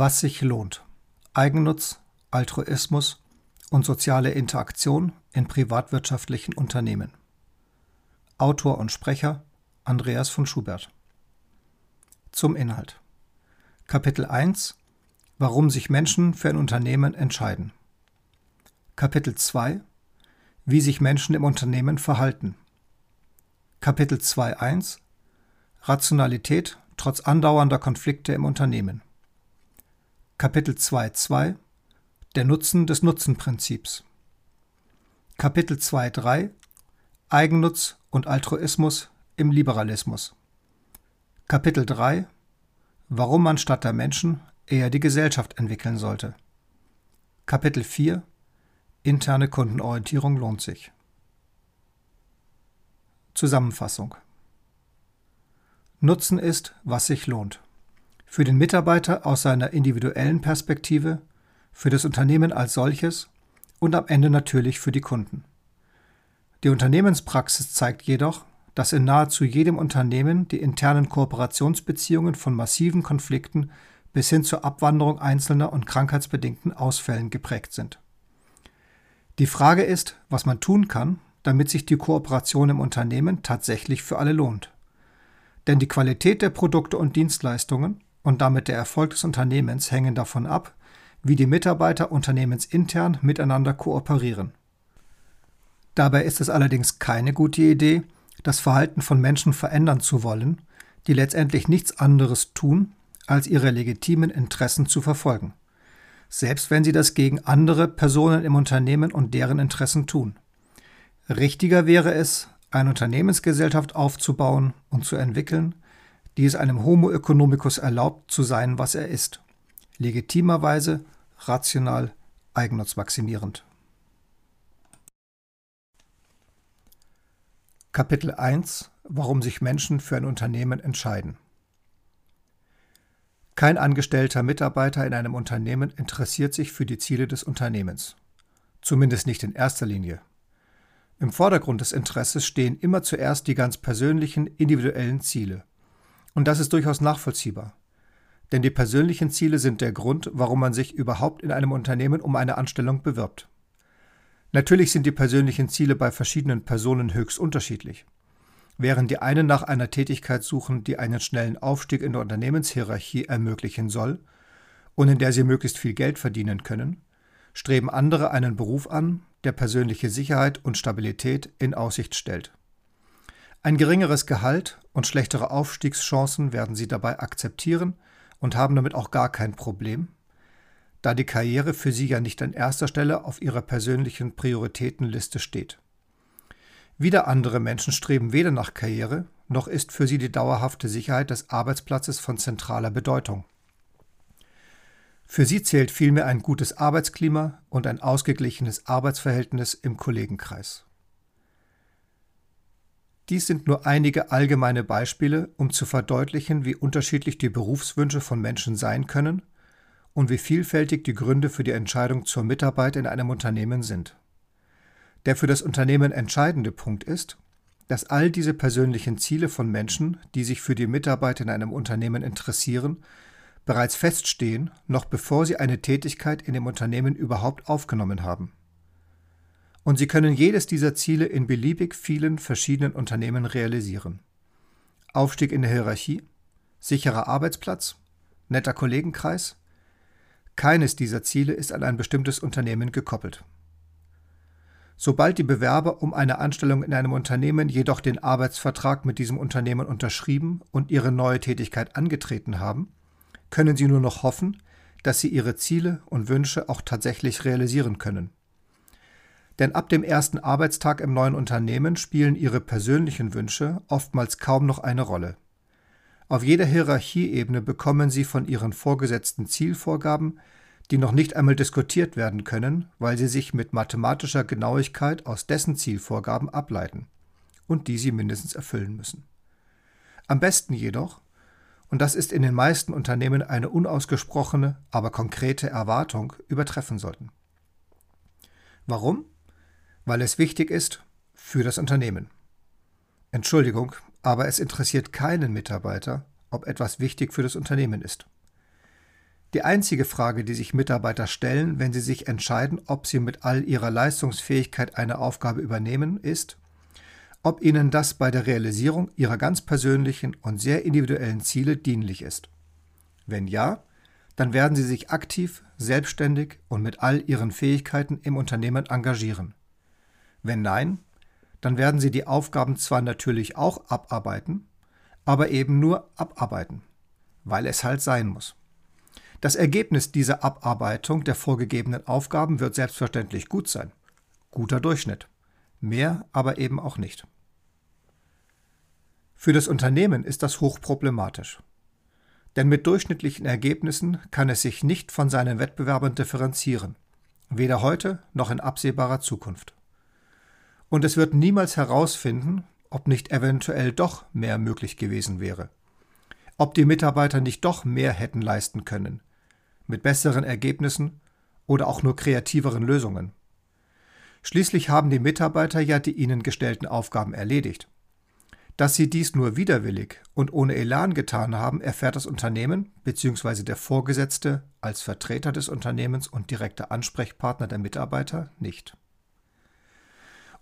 Was sich lohnt. Eigennutz, Altruismus und soziale Interaktion in privatwirtschaftlichen Unternehmen. Autor und Sprecher Andreas von Schubert. Zum Inhalt. Kapitel 1 Warum sich Menschen für ein Unternehmen entscheiden. Kapitel 2 Wie sich Menschen im Unternehmen verhalten. Kapitel 2.1 Rationalität trotz andauernder Konflikte im Unternehmen. Kapitel 2.2 Der Nutzen des Nutzenprinzips. Kapitel 2.3 Eigennutz und Altruismus im Liberalismus. Kapitel 3 Warum man statt der Menschen eher die Gesellschaft entwickeln sollte. Kapitel 4 Interne Kundenorientierung lohnt sich. Zusammenfassung Nutzen ist, was sich lohnt. Für den Mitarbeiter aus seiner individuellen Perspektive, für das Unternehmen als solches und am Ende natürlich für die Kunden. Die Unternehmenspraxis zeigt jedoch, dass in nahezu jedem Unternehmen die internen Kooperationsbeziehungen von massiven Konflikten bis hin zur Abwanderung einzelner und krankheitsbedingten Ausfällen geprägt sind. Die Frage ist, was man tun kann, damit sich die Kooperation im Unternehmen tatsächlich für alle lohnt. Denn die Qualität der Produkte und Dienstleistungen und damit der Erfolg des Unternehmens hängen davon ab, wie die Mitarbeiter unternehmensintern miteinander kooperieren. Dabei ist es allerdings keine gute Idee, das Verhalten von Menschen verändern zu wollen, die letztendlich nichts anderes tun, als ihre legitimen Interessen zu verfolgen, selbst wenn sie das gegen andere Personen im Unternehmen und deren Interessen tun. Richtiger wäre es, eine Unternehmensgesellschaft aufzubauen und zu entwickeln, die es einem Homo economicus erlaubt zu sein, was er ist, legitimerweise, rational, eigennutzmaximierend. Kapitel 1 Warum sich Menschen für ein Unternehmen entscheiden. Kein angestellter Mitarbeiter in einem Unternehmen interessiert sich für die Ziele des Unternehmens. Zumindest nicht in erster Linie. Im Vordergrund des Interesses stehen immer zuerst die ganz persönlichen, individuellen Ziele. Und das ist durchaus nachvollziehbar. Denn die persönlichen Ziele sind der Grund, warum man sich überhaupt in einem Unternehmen um eine Anstellung bewirbt. Natürlich sind die persönlichen Ziele bei verschiedenen Personen höchst unterschiedlich. Während die einen nach einer Tätigkeit suchen, die einen schnellen Aufstieg in der Unternehmenshierarchie ermöglichen soll und in der sie möglichst viel Geld verdienen können, streben andere einen Beruf an, der persönliche Sicherheit und Stabilität in Aussicht stellt. Ein geringeres Gehalt und schlechtere Aufstiegschancen werden sie dabei akzeptieren und haben damit auch gar kein Problem, da die Karriere für sie ja nicht an erster Stelle auf ihrer persönlichen Prioritätenliste steht. Wieder andere Menschen streben weder nach Karriere, noch ist für sie die dauerhafte Sicherheit des Arbeitsplatzes von zentraler Bedeutung. Für sie zählt vielmehr ein gutes Arbeitsklima und ein ausgeglichenes Arbeitsverhältnis im Kollegenkreis. Dies sind nur einige allgemeine Beispiele, um zu verdeutlichen, wie unterschiedlich die Berufswünsche von Menschen sein können und wie vielfältig die Gründe für die Entscheidung zur Mitarbeit in einem Unternehmen sind. Der für das Unternehmen entscheidende Punkt ist, dass all diese persönlichen Ziele von Menschen, die sich für die Mitarbeit in einem Unternehmen interessieren, bereits feststehen, noch bevor sie eine Tätigkeit in dem Unternehmen überhaupt aufgenommen haben. Und sie können jedes dieser Ziele in beliebig vielen verschiedenen Unternehmen realisieren. Aufstieg in der Hierarchie, sicherer Arbeitsplatz, netter Kollegenkreis. Keines dieser Ziele ist an ein bestimmtes Unternehmen gekoppelt. Sobald die Bewerber um eine Anstellung in einem Unternehmen jedoch den Arbeitsvertrag mit diesem Unternehmen unterschrieben und ihre neue Tätigkeit angetreten haben, können sie nur noch hoffen, dass sie ihre Ziele und Wünsche auch tatsächlich realisieren können. Denn ab dem ersten Arbeitstag im neuen Unternehmen spielen ihre persönlichen Wünsche oftmals kaum noch eine Rolle. Auf jeder Hierarchieebene bekommen sie von ihren Vorgesetzten Zielvorgaben, die noch nicht einmal diskutiert werden können, weil sie sich mit mathematischer Genauigkeit aus dessen Zielvorgaben ableiten und die sie mindestens erfüllen müssen. Am besten jedoch, und das ist in den meisten Unternehmen eine unausgesprochene, aber konkrete Erwartung, übertreffen sollten. Warum? Weil es wichtig ist für das Unternehmen. Entschuldigung, aber es interessiert keinen Mitarbeiter, ob etwas wichtig für das Unternehmen ist. Die einzige Frage, die sich Mitarbeiter stellen, wenn sie sich entscheiden, ob sie mit all ihrer Leistungsfähigkeit eine Aufgabe übernehmen, ist, ob ihnen das bei der Realisierung ihrer ganz persönlichen und sehr individuellen Ziele dienlich ist. Wenn ja, dann werden sie sich aktiv, selbstständig und mit all ihren Fähigkeiten im Unternehmen engagieren. Wenn nein, dann werden sie die Aufgaben zwar natürlich auch abarbeiten, aber eben nur abarbeiten, weil es halt sein muss. Das Ergebnis dieser Abarbeitung der vorgegebenen Aufgaben wird selbstverständlich gut sein. Guter Durchschnitt. Mehr aber eben auch nicht. Für das Unternehmen ist das hochproblematisch. Denn mit durchschnittlichen Ergebnissen kann es sich nicht von seinen Wettbewerbern differenzieren, weder heute noch in absehbarer Zukunft. Und es wird niemals herausfinden, ob nicht eventuell doch mehr möglich gewesen wäre, ob die Mitarbeiter nicht doch mehr hätten leisten können, mit besseren Ergebnissen oder auch nur kreativeren Lösungen. Schließlich haben die Mitarbeiter ja die ihnen gestellten Aufgaben erledigt. Dass sie dies nur widerwillig und ohne Elan getan haben, erfährt das Unternehmen bzw. der Vorgesetzte als Vertreter des Unternehmens und direkter Ansprechpartner der Mitarbeiter nicht.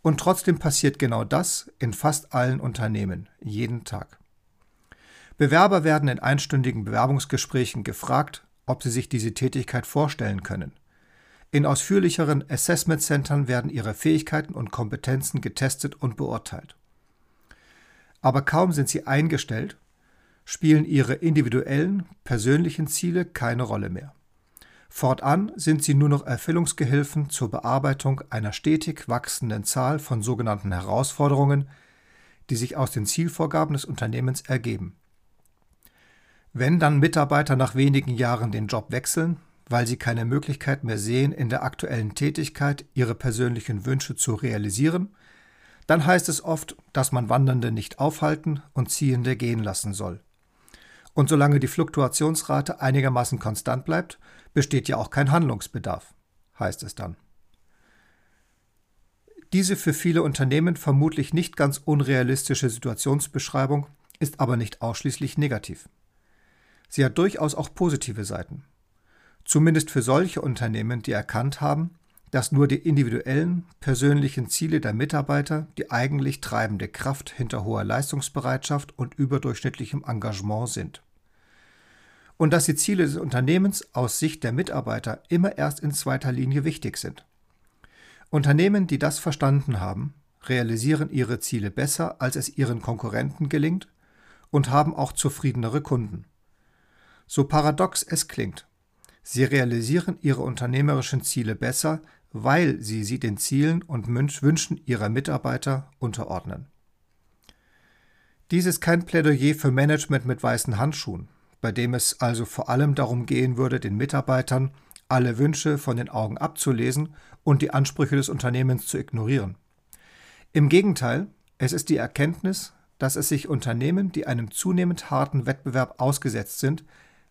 Und trotzdem passiert genau das in fast allen Unternehmen, jeden Tag. Bewerber werden in einstündigen Bewerbungsgesprächen gefragt, ob sie sich diese Tätigkeit vorstellen können. In ausführlicheren Assessment Centern werden ihre Fähigkeiten und Kompetenzen getestet und beurteilt. Aber kaum sind sie eingestellt, spielen ihre individuellen, persönlichen Ziele keine Rolle mehr. Fortan sind sie nur noch Erfüllungsgehilfen zur Bearbeitung einer stetig wachsenden Zahl von sogenannten Herausforderungen, die sich aus den Zielvorgaben des Unternehmens ergeben. Wenn dann Mitarbeiter nach wenigen Jahren den Job wechseln, weil sie keine Möglichkeit mehr sehen, in der aktuellen Tätigkeit ihre persönlichen Wünsche zu realisieren, dann heißt es oft, dass man Wandernde nicht aufhalten und Ziehende gehen lassen soll. Und solange die Fluktuationsrate einigermaßen konstant bleibt, besteht ja auch kein Handlungsbedarf, heißt es dann. Diese für viele Unternehmen vermutlich nicht ganz unrealistische Situationsbeschreibung ist aber nicht ausschließlich negativ. Sie hat durchaus auch positive Seiten. Zumindest für solche Unternehmen, die erkannt haben, dass nur die individuellen, persönlichen Ziele der Mitarbeiter die eigentlich treibende Kraft hinter hoher Leistungsbereitschaft und überdurchschnittlichem Engagement sind. Und dass die Ziele des Unternehmens aus Sicht der Mitarbeiter immer erst in zweiter Linie wichtig sind. Unternehmen, die das verstanden haben, realisieren ihre Ziele besser, als es ihren Konkurrenten gelingt und haben auch zufriedenere Kunden. So paradox es klingt. Sie realisieren ihre unternehmerischen Ziele besser, weil sie sie den Zielen und Wünschen ihrer Mitarbeiter unterordnen. Dies ist kein Plädoyer für Management mit weißen Handschuhen, bei dem es also vor allem darum gehen würde, den Mitarbeitern alle Wünsche von den Augen abzulesen und die Ansprüche des Unternehmens zu ignorieren. Im Gegenteil, es ist die Erkenntnis, dass es sich Unternehmen, die einem zunehmend harten Wettbewerb ausgesetzt sind,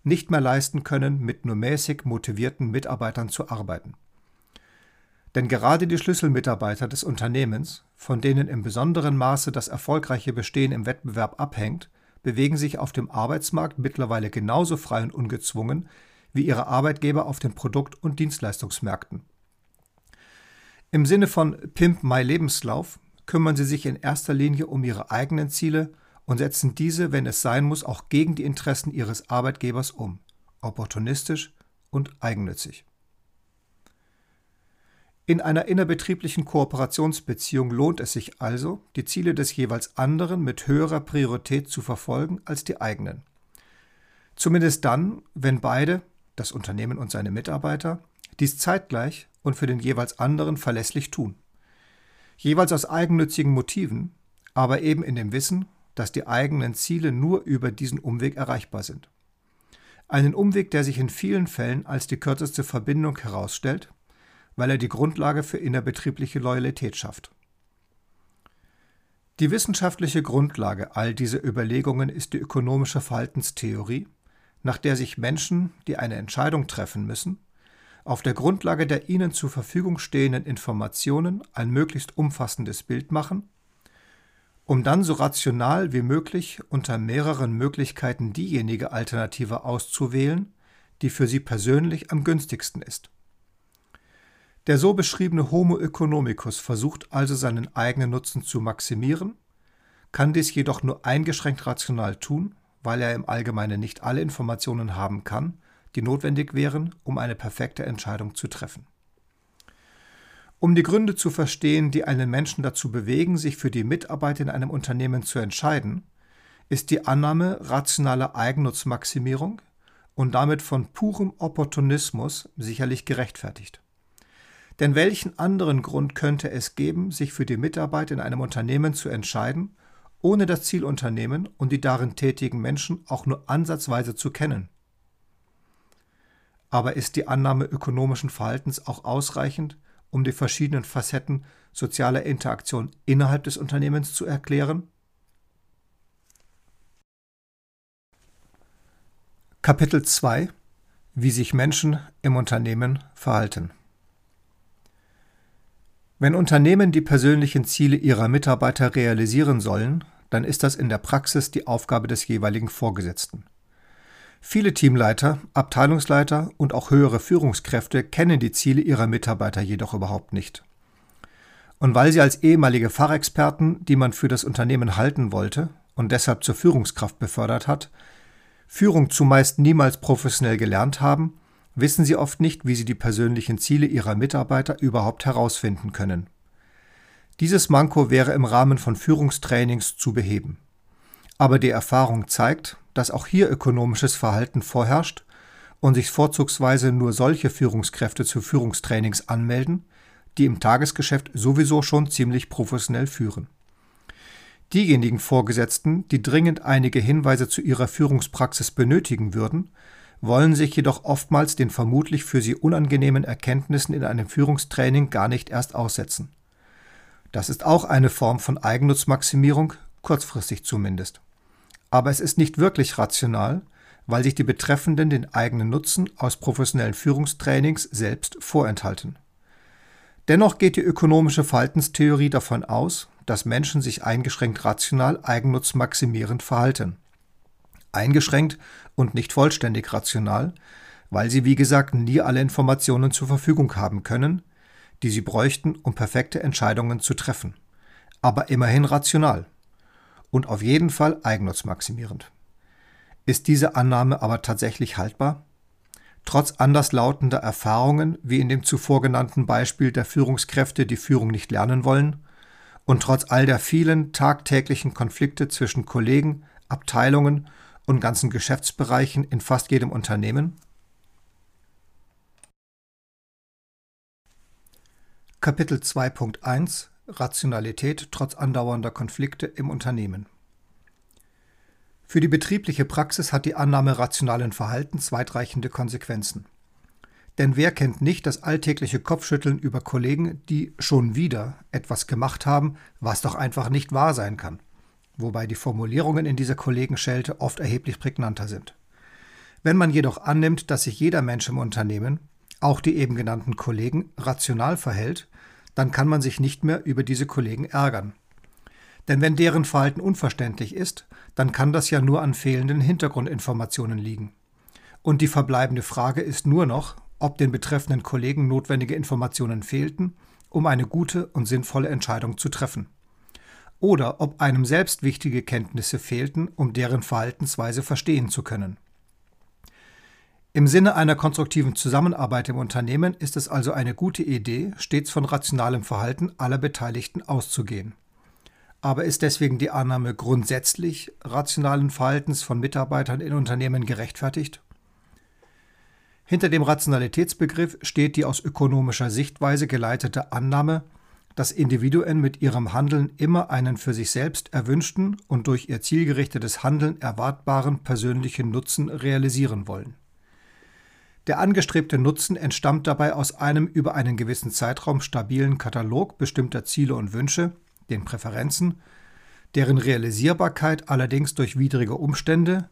nicht mehr leisten können, mit nur mäßig motivierten Mitarbeitern zu arbeiten. Denn gerade die Schlüsselmitarbeiter des Unternehmens, von denen im besonderen Maße das erfolgreiche Bestehen im Wettbewerb abhängt, bewegen sich auf dem Arbeitsmarkt mittlerweile genauso frei und ungezwungen wie ihre Arbeitgeber auf den Produkt- und Dienstleistungsmärkten. Im Sinne von Pimp My Lebenslauf kümmern sie sich in erster Linie um ihre eigenen Ziele und setzen diese, wenn es sein muss, auch gegen die Interessen ihres Arbeitgebers um, opportunistisch und eigennützig. In einer innerbetrieblichen Kooperationsbeziehung lohnt es sich also, die Ziele des jeweils anderen mit höherer Priorität zu verfolgen als die eigenen. Zumindest dann, wenn beide, das Unternehmen und seine Mitarbeiter, dies zeitgleich und für den jeweils anderen verlässlich tun. Jeweils aus eigennützigen Motiven, aber eben in dem Wissen, dass die eigenen Ziele nur über diesen Umweg erreichbar sind. Einen Umweg, der sich in vielen Fällen als die kürzeste Verbindung herausstellt, weil er die Grundlage für innerbetriebliche Loyalität schafft. Die wissenschaftliche Grundlage all dieser Überlegungen ist die ökonomische Verhaltenstheorie, nach der sich Menschen, die eine Entscheidung treffen müssen, auf der Grundlage der ihnen zur Verfügung stehenden Informationen ein möglichst umfassendes Bild machen um dann so rational wie möglich unter mehreren Möglichkeiten diejenige Alternative auszuwählen, die für sie persönlich am günstigsten ist. Der so beschriebene Homo economicus versucht also seinen eigenen Nutzen zu maximieren, kann dies jedoch nur eingeschränkt rational tun, weil er im Allgemeinen nicht alle Informationen haben kann, die notwendig wären, um eine perfekte Entscheidung zu treffen. Um die Gründe zu verstehen, die einen Menschen dazu bewegen, sich für die Mitarbeit in einem Unternehmen zu entscheiden, ist die Annahme rationaler Eigennutzmaximierung und damit von purem Opportunismus sicherlich gerechtfertigt. Denn welchen anderen Grund könnte es geben, sich für die Mitarbeit in einem Unternehmen zu entscheiden, ohne das Zielunternehmen und die darin tätigen Menschen auch nur ansatzweise zu kennen? Aber ist die Annahme ökonomischen Verhaltens auch ausreichend, um die verschiedenen Facetten sozialer Interaktion innerhalb des Unternehmens zu erklären? Kapitel 2 Wie sich Menschen im Unternehmen verhalten Wenn Unternehmen die persönlichen Ziele ihrer Mitarbeiter realisieren sollen, dann ist das in der Praxis die Aufgabe des jeweiligen Vorgesetzten. Viele Teamleiter, Abteilungsleiter und auch höhere Führungskräfte kennen die Ziele ihrer Mitarbeiter jedoch überhaupt nicht. Und weil sie als ehemalige Fachexperten, die man für das Unternehmen halten wollte und deshalb zur Führungskraft befördert hat, Führung zumeist niemals professionell gelernt haben, wissen sie oft nicht, wie sie die persönlichen Ziele ihrer Mitarbeiter überhaupt herausfinden können. Dieses Manko wäre im Rahmen von Führungstrainings zu beheben. Aber die Erfahrung zeigt, dass auch hier ökonomisches Verhalten vorherrscht und sich vorzugsweise nur solche Führungskräfte zu Führungstrainings anmelden, die im Tagesgeschäft sowieso schon ziemlich professionell führen. Diejenigen Vorgesetzten, die dringend einige Hinweise zu ihrer Führungspraxis benötigen würden, wollen sich jedoch oftmals den vermutlich für sie unangenehmen Erkenntnissen in einem Führungstraining gar nicht erst aussetzen. Das ist auch eine Form von Eigennutzmaximierung, kurzfristig zumindest. Aber es ist nicht wirklich rational, weil sich die Betreffenden den eigenen Nutzen aus professionellen Führungstrainings selbst vorenthalten. Dennoch geht die ökonomische Verhaltenstheorie davon aus, dass Menschen sich eingeschränkt rational eigennutzmaximierend verhalten. Eingeschränkt und nicht vollständig rational, weil sie wie gesagt nie alle Informationen zur Verfügung haben können, die sie bräuchten, um perfekte Entscheidungen zu treffen. Aber immerhin rational. Und auf jeden Fall eigennutzmaximierend. Ist diese Annahme aber tatsächlich haltbar? Trotz anderslautender Erfahrungen, wie in dem zuvor genannten Beispiel der Führungskräfte, die Führung nicht lernen wollen, und trotz all der vielen tagtäglichen Konflikte zwischen Kollegen, Abteilungen und ganzen Geschäftsbereichen in fast jedem Unternehmen? Kapitel 2.1 Rationalität trotz andauernder Konflikte im Unternehmen Für die betriebliche Praxis hat die Annahme rationalen Verhaltens weitreichende Konsequenzen. Denn wer kennt nicht das alltägliche Kopfschütteln über Kollegen, die schon wieder etwas gemacht haben, was doch einfach nicht wahr sein kann? Wobei die Formulierungen in dieser Kollegenschelte oft erheblich prägnanter sind. Wenn man jedoch annimmt, dass sich jeder Mensch im Unternehmen, auch die eben genannten Kollegen, rational verhält, dann kann man sich nicht mehr über diese Kollegen ärgern. Denn wenn deren Verhalten unverständlich ist, dann kann das ja nur an fehlenden Hintergrundinformationen liegen. Und die verbleibende Frage ist nur noch, ob den betreffenden Kollegen notwendige Informationen fehlten, um eine gute und sinnvolle Entscheidung zu treffen. Oder ob einem selbst wichtige Kenntnisse fehlten, um deren Verhaltensweise verstehen zu können. Im Sinne einer konstruktiven Zusammenarbeit im Unternehmen ist es also eine gute Idee, stets von rationalem Verhalten aller Beteiligten auszugehen. Aber ist deswegen die Annahme grundsätzlich rationalen Verhaltens von Mitarbeitern in Unternehmen gerechtfertigt? Hinter dem Rationalitätsbegriff steht die aus ökonomischer Sichtweise geleitete Annahme, dass Individuen mit ihrem Handeln immer einen für sich selbst erwünschten und durch ihr zielgerichtetes Handeln erwartbaren persönlichen Nutzen realisieren wollen. Der angestrebte Nutzen entstammt dabei aus einem über einen gewissen Zeitraum stabilen Katalog bestimmter Ziele und Wünsche, den Präferenzen, deren Realisierbarkeit allerdings durch widrige Umstände,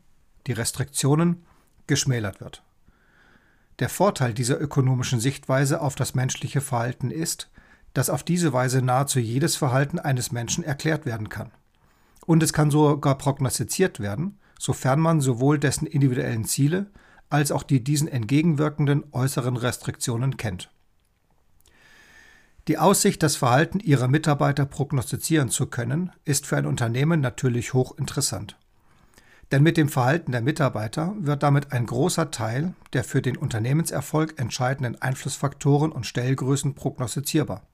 die Restriktionen, geschmälert wird. Der Vorteil dieser ökonomischen Sichtweise auf das menschliche Verhalten ist, dass auf diese Weise nahezu jedes Verhalten eines Menschen erklärt werden kann. Und es kann sogar prognostiziert werden, sofern man sowohl dessen individuellen Ziele als auch die diesen entgegenwirkenden äußeren Restriktionen kennt. Die Aussicht, das Verhalten ihrer Mitarbeiter prognostizieren zu können, ist für ein Unternehmen natürlich hochinteressant. Denn mit dem Verhalten der Mitarbeiter wird damit ein großer Teil der für den Unternehmenserfolg entscheidenden Einflussfaktoren und Stellgrößen prognostizierbar.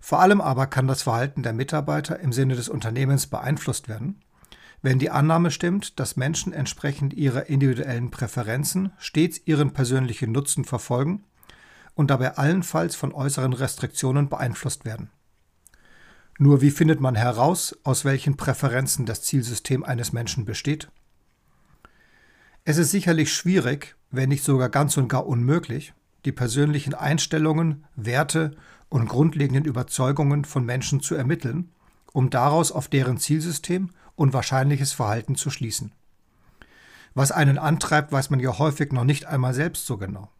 Vor allem aber kann das Verhalten der Mitarbeiter im Sinne des Unternehmens beeinflusst werden, wenn die Annahme stimmt, dass Menschen entsprechend ihrer individuellen Präferenzen stets ihren persönlichen Nutzen verfolgen und dabei allenfalls von äußeren Restriktionen beeinflusst werden. Nur wie findet man heraus, aus welchen Präferenzen das Zielsystem eines Menschen besteht? Es ist sicherlich schwierig, wenn nicht sogar ganz und gar unmöglich, die persönlichen Einstellungen, Werte und grundlegenden Überzeugungen von Menschen zu ermitteln, um daraus auf deren Zielsystem und wahrscheinliches Verhalten zu schließen. Was einen antreibt, weiß man ja häufig noch nicht einmal selbst so genau.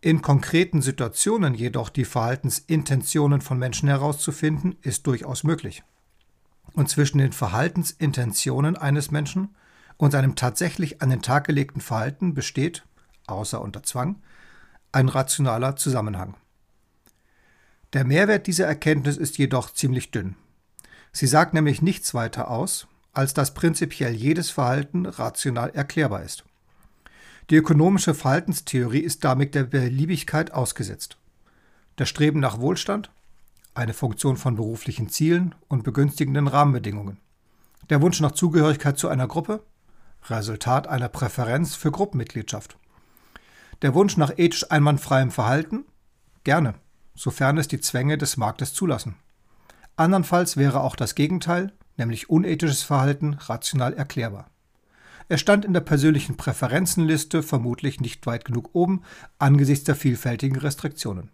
In konkreten Situationen jedoch die Verhaltensintentionen von Menschen herauszufinden, ist durchaus möglich. Und zwischen den Verhaltensintentionen eines Menschen und seinem tatsächlich an den Tag gelegten Verhalten besteht, außer unter Zwang, ein rationaler Zusammenhang. Der Mehrwert dieser Erkenntnis ist jedoch ziemlich dünn. Sie sagt nämlich nichts weiter aus, als dass prinzipiell jedes Verhalten rational erklärbar ist. Die ökonomische Verhaltenstheorie ist damit der Beliebigkeit ausgesetzt. Das Streben nach Wohlstand, eine Funktion von beruflichen Zielen und begünstigenden Rahmenbedingungen. Der Wunsch nach Zugehörigkeit zu einer Gruppe, Resultat einer Präferenz für Gruppenmitgliedschaft. Der Wunsch nach ethisch einwandfreiem Verhalten, gerne, sofern es die Zwänge des Marktes zulassen. Andernfalls wäre auch das Gegenteil, nämlich unethisches Verhalten, rational erklärbar. Er stand in der persönlichen Präferenzenliste vermutlich nicht weit genug oben angesichts der vielfältigen Restriktionen.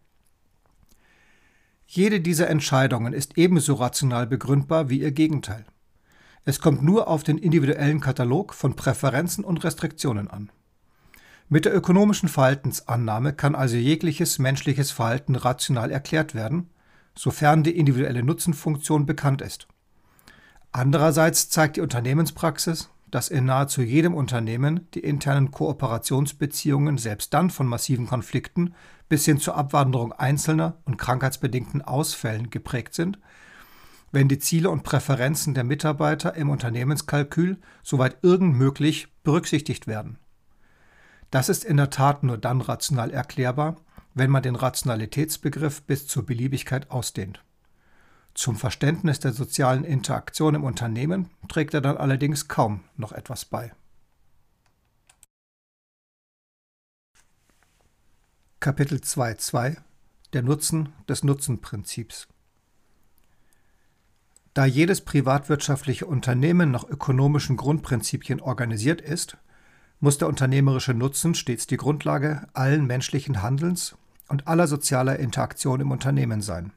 Jede dieser Entscheidungen ist ebenso rational begründbar wie ihr Gegenteil. Es kommt nur auf den individuellen Katalog von Präferenzen und Restriktionen an. Mit der ökonomischen Verhaltensannahme kann also jegliches menschliches Verhalten rational erklärt werden, sofern die individuelle Nutzenfunktion bekannt ist. Andererseits zeigt die Unternehmenspraxis, dass in nahezu jedem Unternehmen die internen Kooperationsbeziehungen selbst dann von massiven Konflikten bis hin zur Abwanderung einzelner und krankheitsbedingten Ausfällen geprägt sind, wenn die Ziele und Präferenzen der Mitarbeiter im Unternehmenskalkül soweit irgend möglich berücksichtigt werden. Das ist in der Tat nur dann rational erklärbar, wenn man den Rationalitätsbegriff bis zur Beliebigkeit ausdehnt. Zum Verständnis der sozialen Interaktion im Unternehmen trägt er dann allerdings kaum noch etwas bei. Kapitel 2.2 Der Nutzen des Nutzenprinzips Da jedes privatwirtschaftliche Unternehmen nach ökonomischen Grundprinzipien organisiert ist, muss der unternehmerische Nutzen stets die Grundlage allen menschlichen Handelns und aller sozialer Interaktion im Unternehmen sein.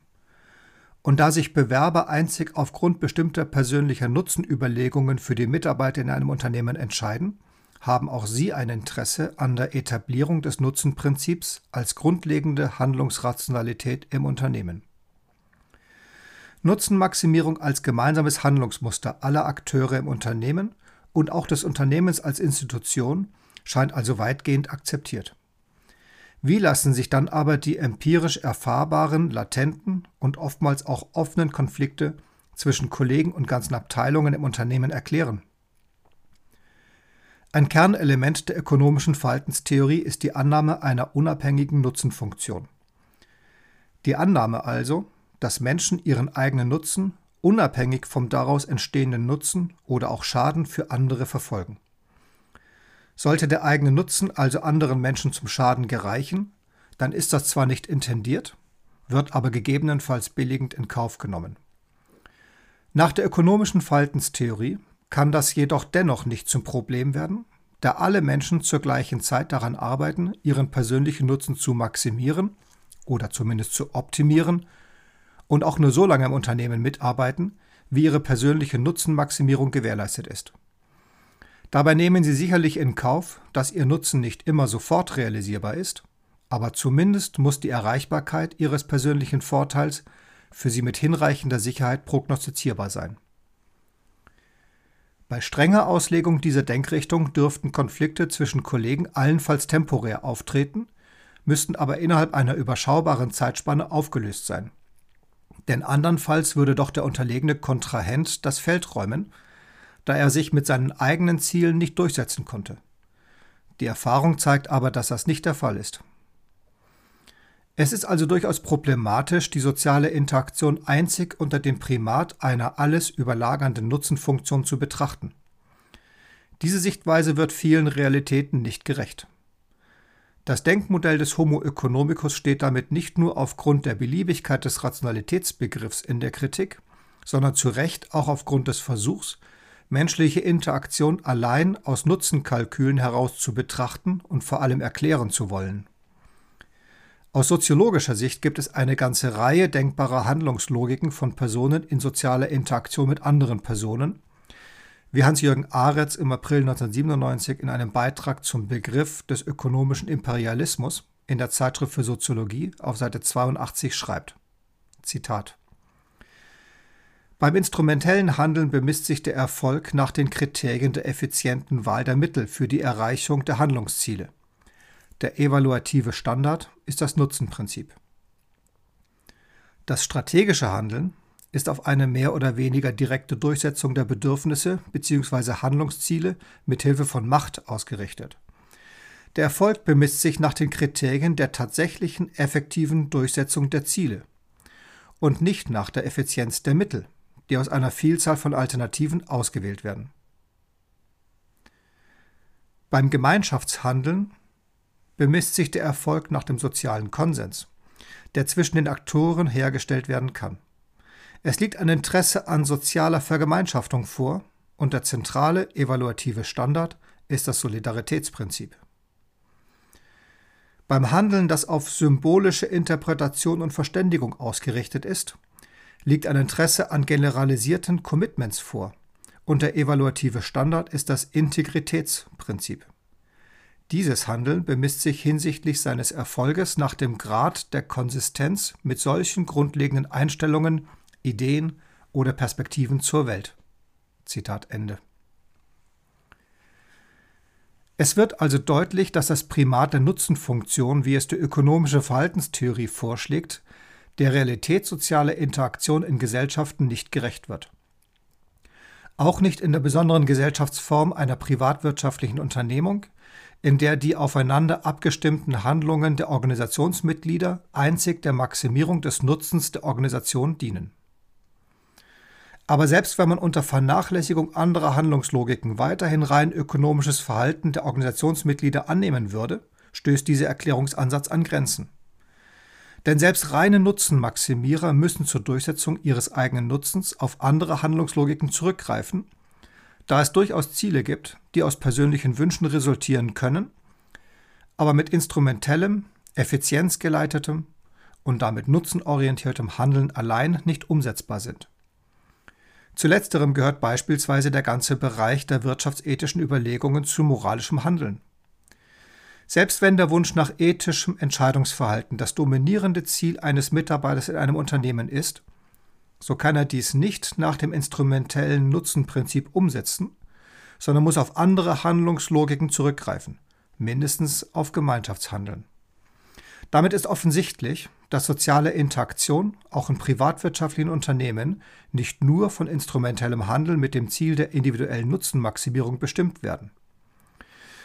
Und da sich Bewerber einzig aufgrund bestimmter persönlicher Nutzenüberlegungen für die Mitarbeiter in einem Unternehmen entscheiden, haben auch sie ein Interesse an der Etablierung des Nutzenprinzips als grundlegende Handlungsrationalität im Unternehmen. Nutzenmaximierung als gemeinsames Handlungsmuster aller Akteure im Unternehmen und auch des Unternehmens als Institution scheint also weitgehend akzeptiert. Wie lassen sich dann aber die empirisch erfahrbaren, latenten und oftmals auch offenen Konflikte zwischen Kollegen und ganzen Abteilungen im Unternehmen erklären? Ein Kernelement der ökonomischen Verhaltenstheorie ist die Annahme einer unabhängigen Nutzenfunktion. Die Annahme also, dass Menschen ihren eigenen Nutzen unabhängig vom daraus entstehenden Nutzen oder auch Schaden für andere verfolgen. Sollte der eigene Nutzen also anderen Menschen zum Schaden gereichen, dann ist das zwar nicht intendiert, wird aber gegebenenfalls billigend in Kauf genommen. Nach der ökonomischen Verhaltenstheorie kann das jedoch dennoch nicht zum Problem werden, da alle Menschen zur gleichen Zeit daran arbeiten, ihren persönlichen Nutzen zu maximieren oder zumindest zu optimieren und auch nur so lange im Unternehmen mitarbeiten, wie ihre persönliche Nutzenmaximierung gewährleistet ist. Dabei nehmen Sie sicherlich in Kauf, dass Ihr Nutzen nicht immer sofort realisierbar ist, aber zumindest muss die Erreichbarkeit Ihres persönlichen Vorteils für Sie mit hinreichender Sicherheit prognostizierbar sein. Bei strenger Auslegung dieser Denkrichtung dürften Konflikte zwischen Kollegen allenfalls temporär auftreten, müssten aber innerhalb einer überschaubaren Zeitspanne aufgelöst sein. Denn andernfalls würde doch der unterlegene Kontrahent das Feld räumen, da er sich mit seinen eigenen Zielen nicht durchsetzen konnte. Die Erfahrung zeigt aber, dass das nicht der Fall ist. Es ist also durchaus problematisch, die soziale Interaktion einzig unter dem Primat einer alles überlagernden Nutzenfunktion zu betrachten. Diese Sichtweise wird vielen Realitäten nicht gerecht. Das Denkmodell des Homo economicus steht damit nicht nur aufgrund der Beliebigkeit des Rationalitätsbegriffs in der Kritik, sondern zu Recht auch aufgrund des Versuchs, menschliche Interaktion allein aus Nutzenkalkülen heraus zu betrachten und vor allem erklären zu wollen. Aus soziologischer Sicht gibt es eine ganze Reihe denkbarer Handlungslogiken von Personen in sozialer Interaktion mit anderen Personen, wie Hans-Jürgen Aretz im April 1997 in einem Beitrag zum Begriff des ökonomischen Imperialismus in der Zeitschrift für Soziologie auf Seite 82 schreibt. Zitat beim instrumentellen Handeln bemisst sich der Erfolg nach den Kriterien der effizienten Wahl der Mittel für die Erreichung der Handlungsziele. Der evaluative Standard ist das Nutzenprinzip. Das strategische Handeln ist auf eine mehr oder weniger direkte Durchsetzung der Bedürfnisse bzw. Handlungsziele mit Hilfe von Macht ausgerichtet. Der Erfolg bemisst sich nach den Kriterien der tatsächlichen effektiven Durchsetzung der Ziele und nicht nach der Effizienz der Mittel, die aus einer Vielzahl von Alternativen ausgewählt werden. Beim Gemeinschaftshandeln bemisst sich der Erfolg nach dem sozialen Konsens, der zwischen den Aktoren hergestellt werden kann. Es liegt ein Interesse an sozialer Vergemeinschaftung vor und der zentrale evaluative Standard ist das Solidaritätsprinzip. Beim Handeln, das auf symbolische Interpretation und Verständigung ausgerichtet ist, liegt ein Interesse an generalisierten Commitments vor und der evaluative Standard ist das Integritätsprinzip. Dieses Handeln bemisst sich hinsichtlich seines Erfolges nach dem Grad der Konsistenz mit solchen grundlegenden Einstellungen, Ideen oder Perspektiven zur Welt. Zitat Ende. Es wird also deutlich, dass das Primat der Nutzenfunktion, wie es die ökonomische Verhaltenstheorie vorschlägt, der Realität sozialer Interaktion in Gesellschaften nicht gerecht wird. Auch nicht in der besonderen Gesellschaftsform einer privatwirtschaftlichen Unternehmung, in der die aufeinander abgestimmten Handlungen der Organisationsmitglieder einzig der Maximierung des Nutzens der Organisation dienen. Aber selbst wenn man unter Vernachlässigung anderer Handlungslogiken weiterhin rein ökonomisches Verhalten der Organisationsmitglieder annehmen würde, stößt dieser Erklärungsansatz an Grenzen. Denn selbst reine Nutzenmaximierer müssen zur Durchsetzung ihres eigenen Nutzens auf andere Handlungslogiken zurückgreifen da es durchaus Ziele gibt, die aus persönlichen Wünschen resultieren können, aber mit instrumentellem, effizienzgeleitetem und damit nutzenorientiertem Handeln allein nicht umsetzbar sind. Zu letzterem gehört beispielsweise der ganze Bereich der wirtschaftsethischen Überlegungen zu moralischem Handeln. Selbst wenn der Wunsch nach ethischem Entscheidungsverhalten das dominierende Ziel eines Mitarbeiters in einem Unternehmen ist, so kann er dies nicht nach dem instrumentellen Nutzenprinzip umsetzen, sondern muss auf andere Handlungslogiken zurückgreifen, mindestens auf Gemeinschaftshandeln. Damit ist offensichtlich, dass soziale Interaktion auch in privatwirtschaftlichen Unternehmen nicht nur von instrumentellem Handeln mit dem Ziel der individuellen Nutzenmaximierung bestimmt werden,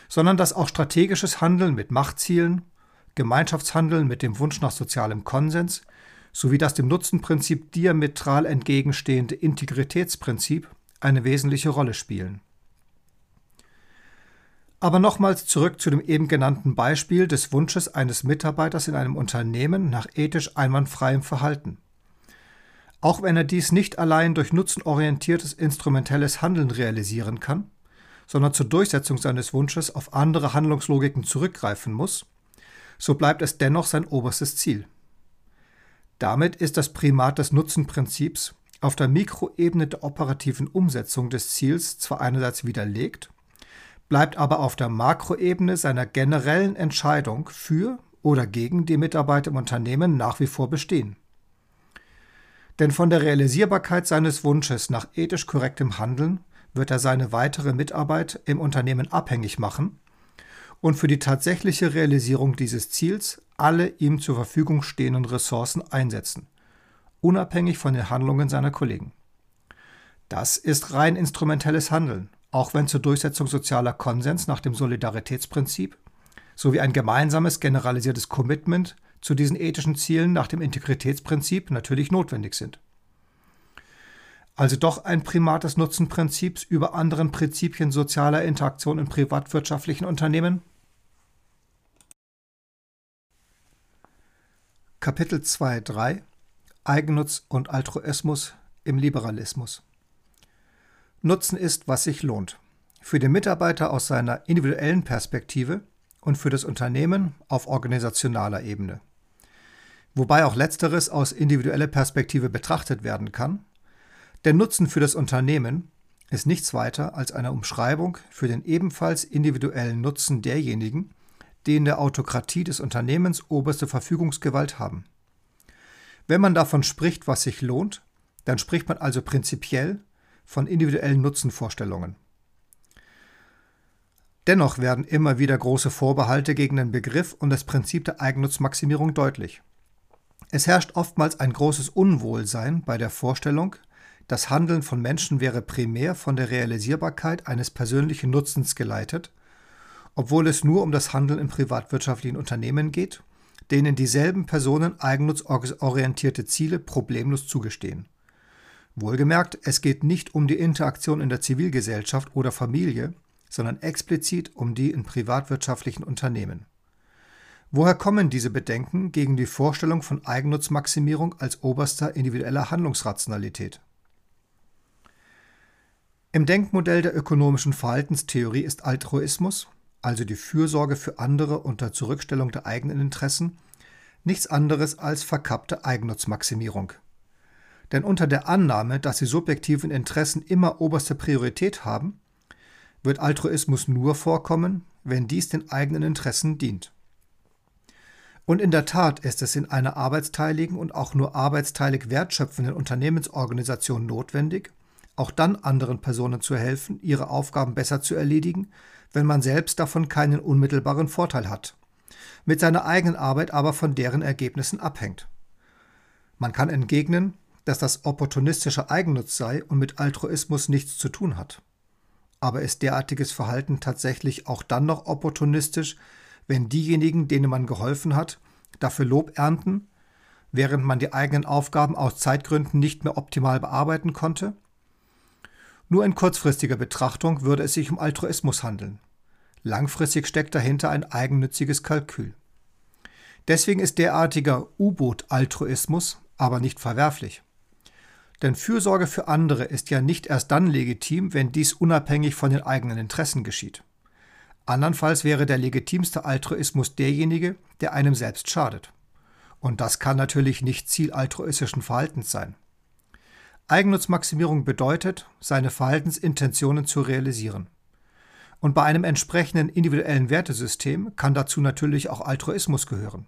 sondern dass auch strategisches Handeln mit Machtzielen, Gemeinschaftshandeln mit dem Wunsch nach sozialem Konsens sowie das dem Nutzenprinzip diametral entgegenstehende Integritätsprinzip eine wesentliche Rolle spielen. Aber nochmals zurück zu dem eben genannten Beispiel des Wunsches eines Mitarbeiters in einem Unternehmen nach ethisch einwandfreiem Verhalten. Auch wenn er dies nicht allein durch nutzenorientiertes instrumentelles Handeln realisieren kann, sondern zur Durchsetzung seines Wunsches auf andere Handlungslogiken zurückgreifen muss, so bleibt es dennoch sein oberstes Ziel. Damit ist das Primat des Nutzenprinzips auf der Mikroebene der operativen Umsetzung des Ziels zwar einerseits widerlegt, bleibt aber auf der Makroebene seiner generellen Entscheidung für oder gegen die Mitarbeiter im Unternehmen nach wie vor bestehen. Denn von der Realisierbarkeit seines Wunsches nach ethisch korrektem Handeln wird er seine weitere Mitarbeit im Unternehmen abhängig machen und für die tatsächliche Realisierung dieses Ziels alle ihm zur Verfügung stehenden Ressourcen einsetzen, unabhängig von den Handlungen seiner Kollegen. Das ist rein instrumentelles Handeln, auch wenn zur Durchsetzung sozialer Konsens nach dem Solidaritätsprinzip sowie ein gemeinsames generalisiertes Commitment zu diesen ethischen Zielen nach dem Integritätsprinzip natürlich notwendig sind. Also doch ein Primat des Nutzenprinzips über anderen Prinzipien sozialer Interaktion in privatwirtschaftlichen Unternehmen? Kapitel 2.3 Eigennutz und Altruismus im Liberalismus Nutzen ist, was sich lohnt. Für den Mitarbeiter aus seiner individuellen Perspektive und für das Unternehmen auf organisationaler Ebene. Wobei auch letzteres aus individueller Perspektive betrachtet werden kann. Der Nutzen für das Unternehmen ist nichts weiter als eine Umschreibung für den ebenfalls individuellen Nutzen derjenigen, die in der Autokratie des Unternehmens oberste Verfügungsgewalt haben. Wenn man davon spricht, was sich lohnt, dann spricht man also prinzipiell von individuellen Nutzenvorstellungen. Dennoch werden immer wieder große Vorbehalte gegen den Begriff und das Prinzip der Eigennutzmaximierung deutlich. Es herrscht oftmals ein großes Unwohlsein bei der Vorstellung, das Handeln von Menschen wäre primär von der Realisierbarkeit eines persönlichen Nutzens geleitet obwohl es nur um das Handeln in privatwirtschaftlichen Unternehmen geht, denen dieselben Personen eigennutzorientierte Ziele problemlos zugestehen. Wohlgemerkt, es geht nicht um die Interaktion in der Zivilgesellschaft oder Familie, sondern explizit um die in privatwirtschaftlichen Unternehmen. Woher kommen diese Bedenken gegen die Vorstellung von Eigennutzmaximierung als oberster individueller Handlungsrationalität? Im Denkmodell der ökonomischen Verhaltenstheorie ist Altruismus, also die Fürsorge für andere unter Zurückstellung der eigenen Interessen, nichts anderes als verkappte Eigennutzmaximierung. Denn unter der Annahme, dass die subjektiven Interessen immer oberste Priorität haben, wird Altruismus nur vorkommen, wenn dies den eigenen Interessen dient. Und in der Tat ist es in einer arbeitsteiligen und auch nur arbeitsteilig wertschöpfenden Unternehmensorganisation notwendig, auch dann anderen Personen zu helfen, ihre Aufgaben besser zu erledigen, wenn man selbst davon keinen unmittelbaren Vorteil hat, mit seiner eigenen Arbeit aber von deren Ergebnissen abhängt. Man kann entgegnen, dass das opportunistischer Eigennutz sei und mit Altruismus nichts zu tun hat. Aber ist derartiges Verhalten tatsächlich auch dann noch opportunistisch, wenn diejenigen, denen man geholfen hat, dafür Lob ernten, während man die eigenen Aufgaben aus Zeitgründen nicht mehr optimal bearbeiten konnte? Nur in kurzfristiger Betrachtung würde es sich um Altruismus handeln. Langfristig steckt dahinter ein eigennütziges Kalkül. Deswegen ist derartiger U-Boot-Altruismus aber nicht verwerflich. Denn Fürsorge für andere ist ja nicht erst dann legitim, wenn dies unabhängig von den eigenen Interessen geschieht. Andernfalls wäre der legitimste Altruismus derjenige, der einem selbst schadet. Und das kann natürlich nicht Ziel altruistischen Verhaltens sein. Eigennutzmaximierung bedeutet, seine Verhaltensintentionen zu realisieren. Und bei einem entsprechenden individuellen Wertesystem kann dazu natürlich auch Altruismus gehören.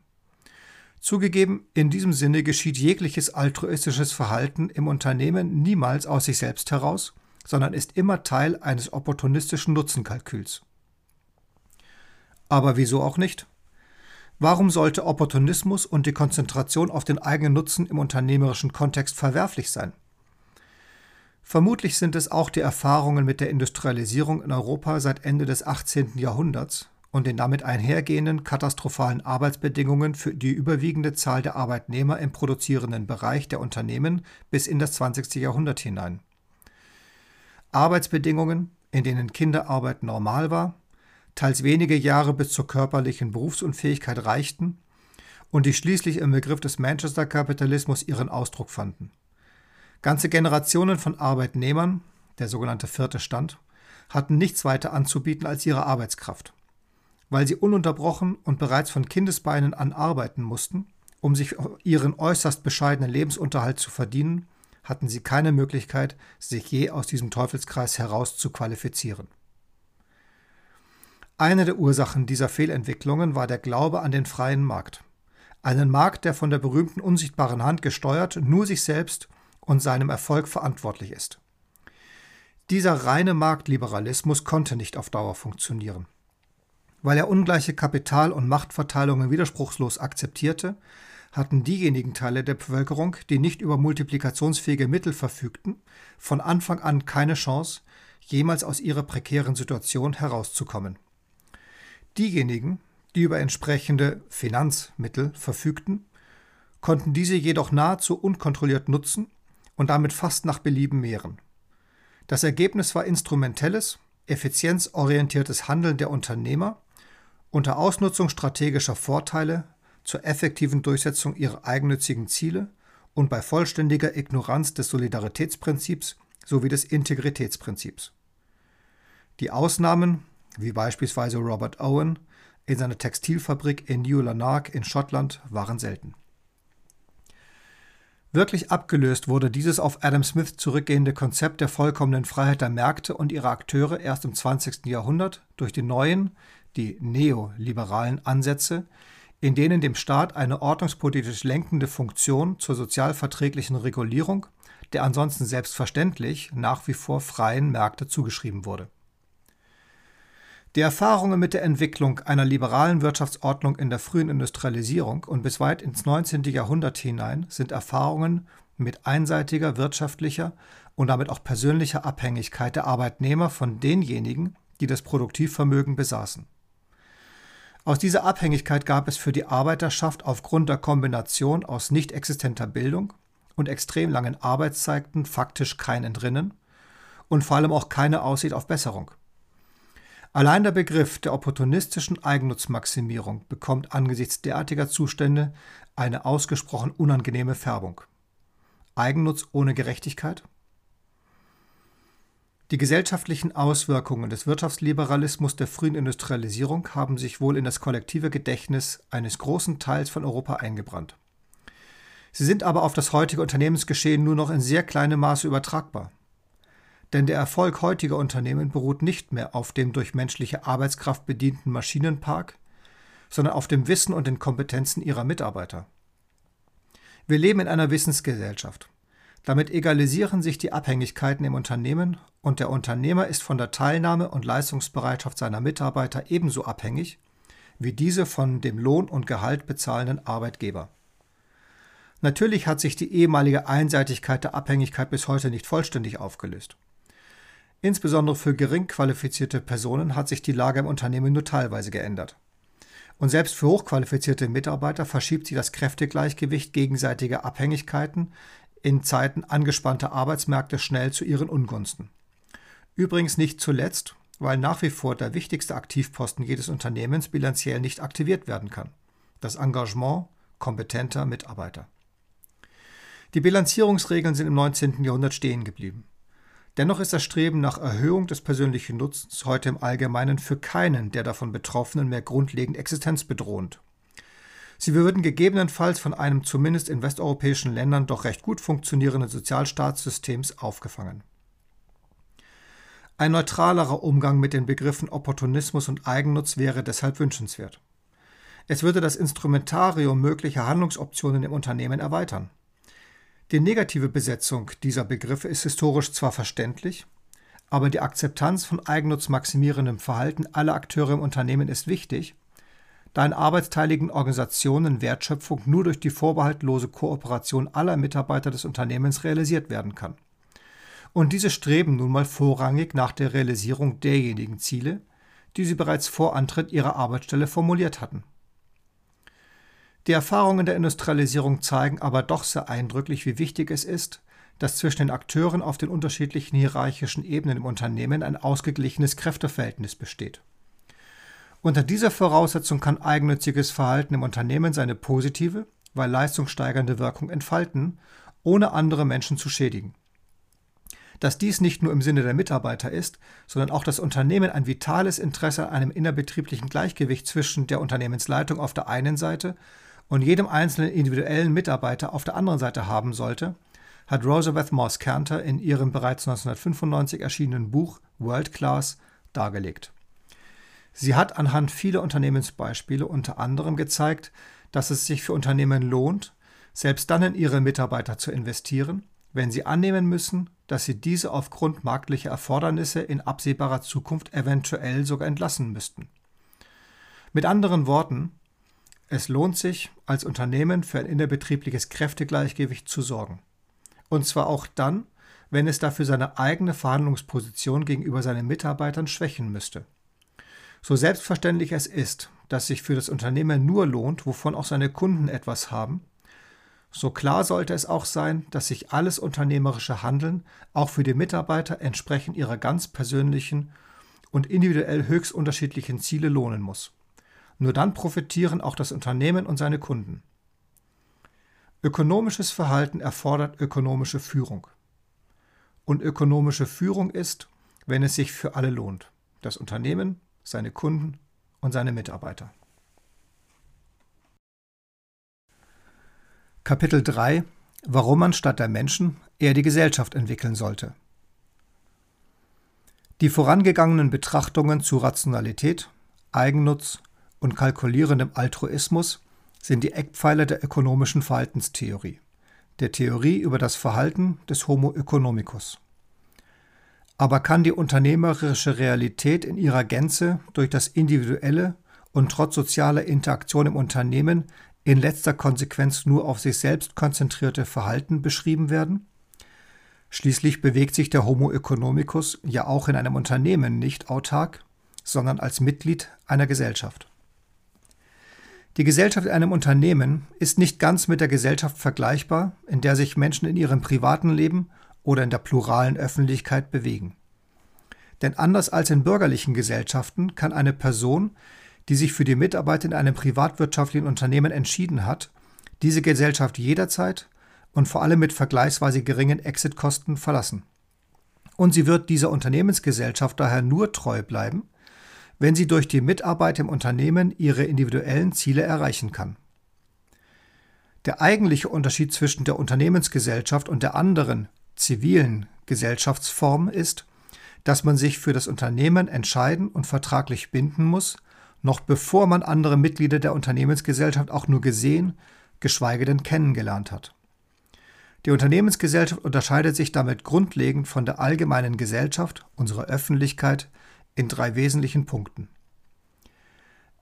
Zugegeben, in diesem Sinne geschieht jegliches altruistisches Verhalten im Unternehmen niemals aus sich selbst heraus, sondern ist immer Teil eines opportunistischen Nutzenkalküls. Aber wieso auch nicht? Warum sollte Opportunismus und die Konzentration auf den eigenen Nutzen im unternehmerischen Kontext verwerflich sein? Vermutlich sind es auch die Erfahrungen mit der Industrialisierung in Europa seit Ende des 18. Jahrhunderts und den damit einhergehenden katastrophalen Arbeitsbedingungen für die überwiegende Zahl der Arbeitnehmer im produzierenden Bereich der Unternehmen bis in das 20. Jahrhundert hinein. Arbeitsbedingungen, in denen Kinderarbeit normal war, teils wenige Jahre bis zur körperlichen Berufsunfähigkeit reichten und die schließlich im Begriff des Manchester-Kapitalismus ihren Ausdruck fanden. Ganze Generationen von Arbeitnehmern, der sogenannte vierte Stand, hatten nichts weiter anzubieten als ihre Arbeitskraft. Weil sie ununterbrochen und bereits von Kindesbeinen an arbeiten mussten, um sich ihren äußerst bescheidenen Lebensunterhalt zu verdienen, hatten sie keine Möglichkeit, sich je aus diesem Teufelskreis heraus zu qualifizieren. Eine der Ursachen dieser Fehlentwicklungen war der Glaube an den freien Markt. Einen Markt, der von der berühmten unsichtbaren Hand gesteuert nur sich selbst und seinem Erfolg verantwortlich ist. Dieser reine Marktliberalismus konnte nicht auf Dauer funktionieren. Weil er ungleiche Kapital- und Machtverteilungen widerspruchslos akzeptierte, hatten diejenigen Teile der Bevölkerung, die nicht über multiplikationsfähige Mittel verfügten, von Anfang an keine Chance, jemals aus ihrer prekären Situation herauszukommen. Diejenigen, die über entsprechende Finanzmittel verfügten, konnten diese jedoch nahezu unkontrolliert nutzen und damit fast nach Belieben mehren. Das Ergebnis war instrumentelles, effizienzorientiertes Handeln der Unternehmer unter Ausnutzung strategischer Vorteile zur effektiven Durchsetzung ihrer eigennützigen Ziele und bei vollständiger Ignoranz des Solidaritätsprinzips sowie des Integritätsprinzips. Die Ausnahmen, wie beispielsweise Robert Owen in seiner Textilfabrik in New Lanark in Schottland, waren selten. Wirklich abgelöst wurde dieses auf Adam Smith zurückgehende Konzept der vollkommenen Freiheit der Märkte und ihrer Akteure erst im 20. Jahrhundert durch die neuen, die neoliberalen Ansätze, in denen dem Staat eine ordnungspolitisch lenkende Funktion zur sozialverträglichen Regulierung der ansonsten selbstverständlich nach wie vor freien Märkte zugeschrieben wurde. Die Erfahrungen mit der Entwicklung einer liberalen Wirtschaftsordnung in der frühen Industrialisierung und bis weit ins 19. Jahrhundert hinein sind Erfahrungen mit einseitiger wirtschaftlicher und damit auch persönlicher Abhängigkeit der Arbeitnehmer von denjenigen, die das Produktivvermögen besaßen. Aus dieser Abhängigkeit gab es für die Arbeiterschaft aufgrund der Kombination aus nicht existenter Bildung und extrem langen Arbeitszeiten faktisch kein Entrinnen und vor allem auch keine Aussicht auf Besserung. Allein der Begriff der opportunistischen Eigennutzmaximierung bekommt angesichts derartiger Zustände eine ausgesprochen unangenehme Färbung. Eigennutz ohne Gerechtigkeit? Die gesellschaftlichen Auswirkungen des Wirtschaftsliberalismus der frühen Industrialisierung haben sich wohl in das kollektive Gedächtnis eines großen Teils von Europa eingebrannt. Sie sind aber auf das heutige Unternehmensgeschehen nur noch in sehr kleinem Maße übertragbar. Denn der Erfolg heutiger Unternehmen beruht nicht mehr auf dem durch menschliche Arbeitskraft bedienten Maschinenpark, sondern auf dem Wissen und den Kompetenzen ihrer Mitarbeiter. Wir leben in einer Wissensgesellschaft. Damit egalisieren sich die Abhängigkeiten im Unternehmen und der Unternehmer ist von der Teilnahme und Leistungsbereitschaft seiner Mitarbeiter ebenso abhängig wie diese von dem Lohn und Gehalt bezahlenden Arbeitgeber. Natürlich hat sich die ehemalige Einseitigkeit der Abhängigkeit bis heute nicht vollständig aufgelöst. Insbesondere für gering qualifizierte Personen hat sich die Lage im Unternehmen nur teilweise geändert. Und selbst für hochqualifizierte Mitarbeiter verschiebt sich das Kräftegleichgewicht gegenseitiger Abhängigkeiten in Zeiten angespannter Arbeitsmärkte schnell zu ihren Ungunsten. Übrigens nicht zuletzt, weil nach wie vor der wichtigste Aktivposten jedes Unternehmens bilanziell nicht aktiviert werden kann. Das Engagement kompetenter Mitarbeiter. Die Bilanzierungsregeln sind im 19. Jahrhundert stehen geblieben. Dennoch ist das Streben nach Erhöhung des persönlichen Nutzens heute im Allgemeinen für keinen der davon Betroffenen mehr grundlegend existenzbedrohend. Sie würden gegebenenfalls von einem zumindest in westeuropäischen Ländern doch recht gut funktionierenden Sozialstaatssystems aufgefangen. Ein neutralerer Umgang mit den Begriffen Opportunismus und Eigennutz wäre deshalb wünschenswert. Es würde das Instrumentarium möglicher Handlungsoptionen im Unternehmen erweitern. Die negative Besetzung dieser Begriffe ist historisch zwar verständlich, aber die Akzeptanz von eigennutzmaximierendem Verhalten aller Akteure im Unternehmen ist wichtig da in arbeitsteiligen Organisationen Wertschöpfung nur durch die vorbehaltlose Kooperation aller Mitarbeiter des Unternehmens realisiert werden kann. Und diese streben nun mal vorrangig nach der Realisierung derjenigen Ziele, die sie bereits vor Antritt ihrer Arbeitsstelle formuliert hatten. Die Erfahrungen der Industrialisierung zeigen aber doch sehr eindrücklich, wie wichtig es ist, dass zwischen den Akteuren auf den unterschiedlichen hierarchischen Ebenen im Unternehmen ein ausgeglichenes Kräfteverhältnis besteht. Unter dieser Voraussetzung kann eigennütziges Verhalten im Unternehmen seine positive, weil leistungssteigernde Wirkung entfalten, ohne andere Menschen zu schädigen. Dass dies nicht nur im Sinne der Mitarbeiter ist, sondern auch das Unternehmen ein vitales Interesse an einem innerbetrieblichen Gleichgewicht zwischen der Unternehmensleitung auf der einen Seite und jedem einzelnen individuellen Mitarbeiter auf der anderen Seite haben sollte, hat Rosabeth Moss Cantor in ihrem bereits 1995 erschienenen Buch World Class dargelegt. Sie hat anhand vieler Unternehmensbeispiele unter anderem gezeigt, dass es sich für Unternehmen lohnt, selbst dann in ihre Mitarbeiter zu investieren, wenn sie annehmen müssen, dass sie diese aufgrund marktlicher Erfordernisse in absehbarer Zukunft eventuell sogar entlassen müssten. Mit anderen Worten, es lohnt sich, als Unternehmen für ein innerbetriebliches Kräftegleichgewicht zu sorgen. Und zwar auch dann, wenn es dafür seine eigene Verhandlungsposition gegenüber seinen Mitarbeitern schwächen müsste. So selbstverständlich es ist, dass sich für das Unternehmen nur lohnt, wovon auch seine Kunden etwas haben, so klar sollte es auch sein, dass sich alles unternehmerische Handeln auch für die Mitarbeiter entsprechend ihrer ganz persönlichen und individuell höchst unterschiedlichen Ziele lohnen muss. Nur dann profitieren auch das Unternehmen und seine Kunden. Ökonomisches Verhalten erfordert ökonomische Führung. Und ökonomische Führung ist, wenn es sich für alle lohnt. Das Unternehmen, seine Kunden und seine Mitarbeiter. Kapitel 3 Warum man statt der Menschen eher die Gesellschaft entwickeln sollte. Die vorangegangenen Betrachtungen zu Rationalität, Eigennutz und kalkulierendem Altruismus sind die Eckpfeiler der ökonomischen Verhaltenstheorie, der Theorie über das Verhalten des Homo economicus. Aber kann die unternehmerische Realität in ihrer Gänze durch das individuelle und trotz sozialer Interaktion im Unternehmen in letzter Konsequenz nur auf sich selbst konzentrierte Verhalten beschrieben werden? Schließlich bewegt sich der Homo economicus ja auch in einem Unternehmen nicht autark, sondern als Mitglied einer Gesellschaft. Die Gesellschaft in einem Unternehmen ist nicht ganz mit der Gesellschaft vergleichbar, in der sich Menschen in ihrem privaten Leben oder in der pluralen Öffentlichkeit bewegen. Denn anders als in bürgerlichen Gesellschaften kann eine Person die sich für die Mitarbeit in einem privatwirtschaftlichen Unternehmen entschieden hat, diese Gesellschaft jederzeit und vor allem mit vergleichsweise geringen Exitkosten verlassen. Und sie wird dieser Unternehmensgesellschaft daher nur treu bleiben, wenn sie durch die Mitarbeit im Unternehmen ihre individuellen Ziele erreichen kann. Der eigentliche Unterschied zwischen der Unternehmensgesellschaft und der anderen zivilen Gesellschaftsform ist, dass man sich für das Unternehmen entscheiden und vertraglich binden muss, noch bevor man andere Mitglieder der Unternehmensgesellschaft auch nur gesehen, geschweige denn kennengelernt hat. Die Unternehmensgesellschaft unterscheidet sich damit grundlegend von der allgemeinen Gesellschaft, unserer Öffentlichkeit, in drei wesentlichen Punkten.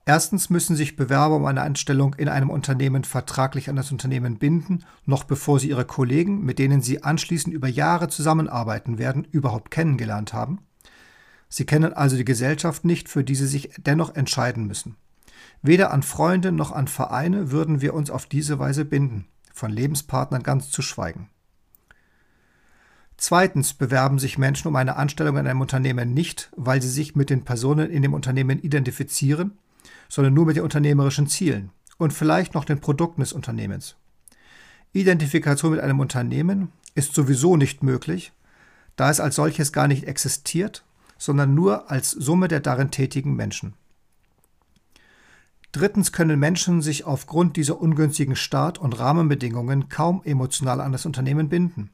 Erstens müssen sich Bewerber um eine Anstellung in einem Unternehmen vertraglich an das Unternehmen binden, noch bevor sie ihre Kollegen, mit denen sie anschließend über Jahre zusammenarbeiten werden, überhaupt kennengelernt haben. Sie kennen also die Gesellschaft nicht, für die Sie sich dennoch entscheiden müssen. Weder an Freunde noch an Vereine würden wir uns auf diese Weise binden, von Lebenspartnern ganz zu schweigen. Zweitens bewerben sich Menschen um eine Anstellung in einem Unternehmen nicht, weil sie sich mit den Personen in dem Unternehmen identifizieren, sondern nur mit den unternehmerischen Zielen und vielleicht noch den Produkten des Unternehmens. Identifikation mit einem Unternehmen ist sowieso nicht möglich, da es als solches gar nicht existiert sondern nur als Summe der darin tätigen Menschen. Drittens können Menschen sich aufgrund dieser ungünstigen Start- und Rahmenbedingungen kaum emotional an das Unternehmen binden.